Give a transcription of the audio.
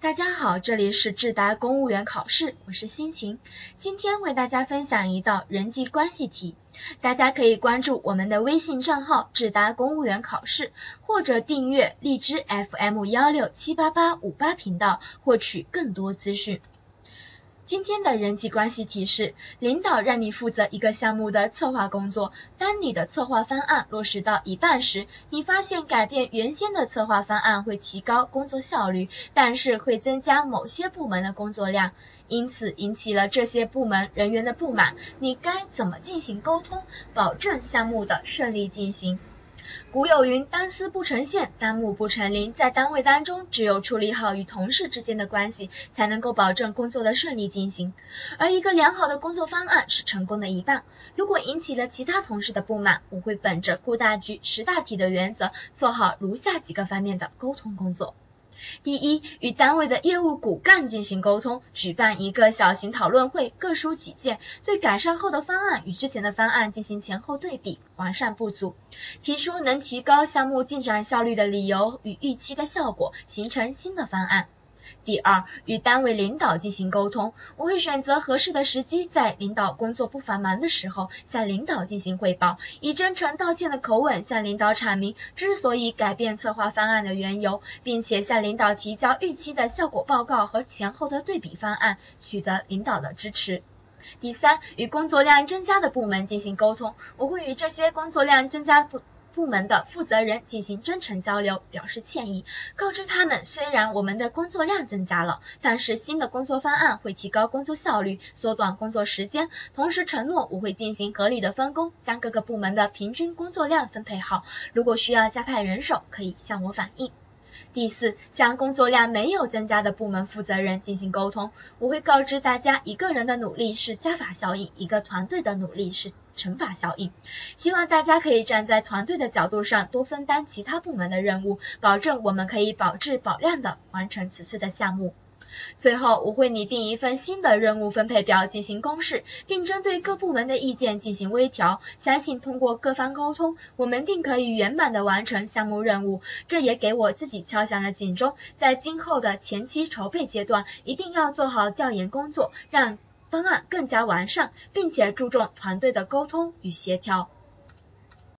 大家好，这里是智达公务员考试，我是心情。今天为大家分享一道人际关系题，大家可以关注我们的微信账号智达公务员考试，或者订阅荔枝 FM 幺六七八八五八频道，获取更多资讯。今天的人际关系提示：领导让你负责一个项目的策划工作，当你的策划方案落实到一半时，你发现改变原先的策划方案会提高工作效率，但是会增加某些部门的工作量，因此引起了这些部门人员的不满。你该怎么进行沟通，保证项目的顺利进行？古有云：“单丝不成线，单木不成林。”在单位当中，只有处理好与同事之间的关系，才能够保证工作的顺利进行。而一个良好的工作方案是成功的一半。如果引起了其他同事的不满，我会本着顾大局、识大体的原则，做好如下几个方面的沟通工作。第一，与单位的业务骨干进行沟通，举办一个小型讨论会，各抒己见，对改善后的方案与之前的方案进行前后对比，完善不足，提出能提高项目进展效率的理由与预期的效果，形成新的方案。第二，与单位领导进行沟通，我会选择合适的时机，在领导工作不繁忙的时候，向领导进行汇报，以真诚道歉的口吻向领导阐明之所以改变策划方案的缘由，并且向领导提交预期的效果报告和前后的对比方案，取得领导的支持。第三，与工作量增加的部门进行沟通，我会与这些工作量增加部。部门的负责人进行真诚交流，表示歉意，告知他们，虽然我们的工作量增加了，但是新的工作方案会提高工作效率，缩短工作时间，同时承诺我会进行合理的分工，将各个部门的平均工作量分配好，如果需要加派人手，可以向我反映。第四，向工作量没有增加的部门负责人进行沟通，我会告知大家，一个人的努力是加法效应，一个团队的努力是乘法效应。希望大家可以站在团队的角度上，多分担其他部门的任务，保证我们可以保质保量的完成此次的项目。最后，我会拟定一份新的任务分配表进行公示，并针对各部门的意见进行微调。相信通过各方沟通，我们定可以圆满的完成项目任务。这也给我自己敲响了警钟，在今后的前期筹备阶段，一定要做好调研工作，让方案更加完善，并且注重团队的沟通与协调。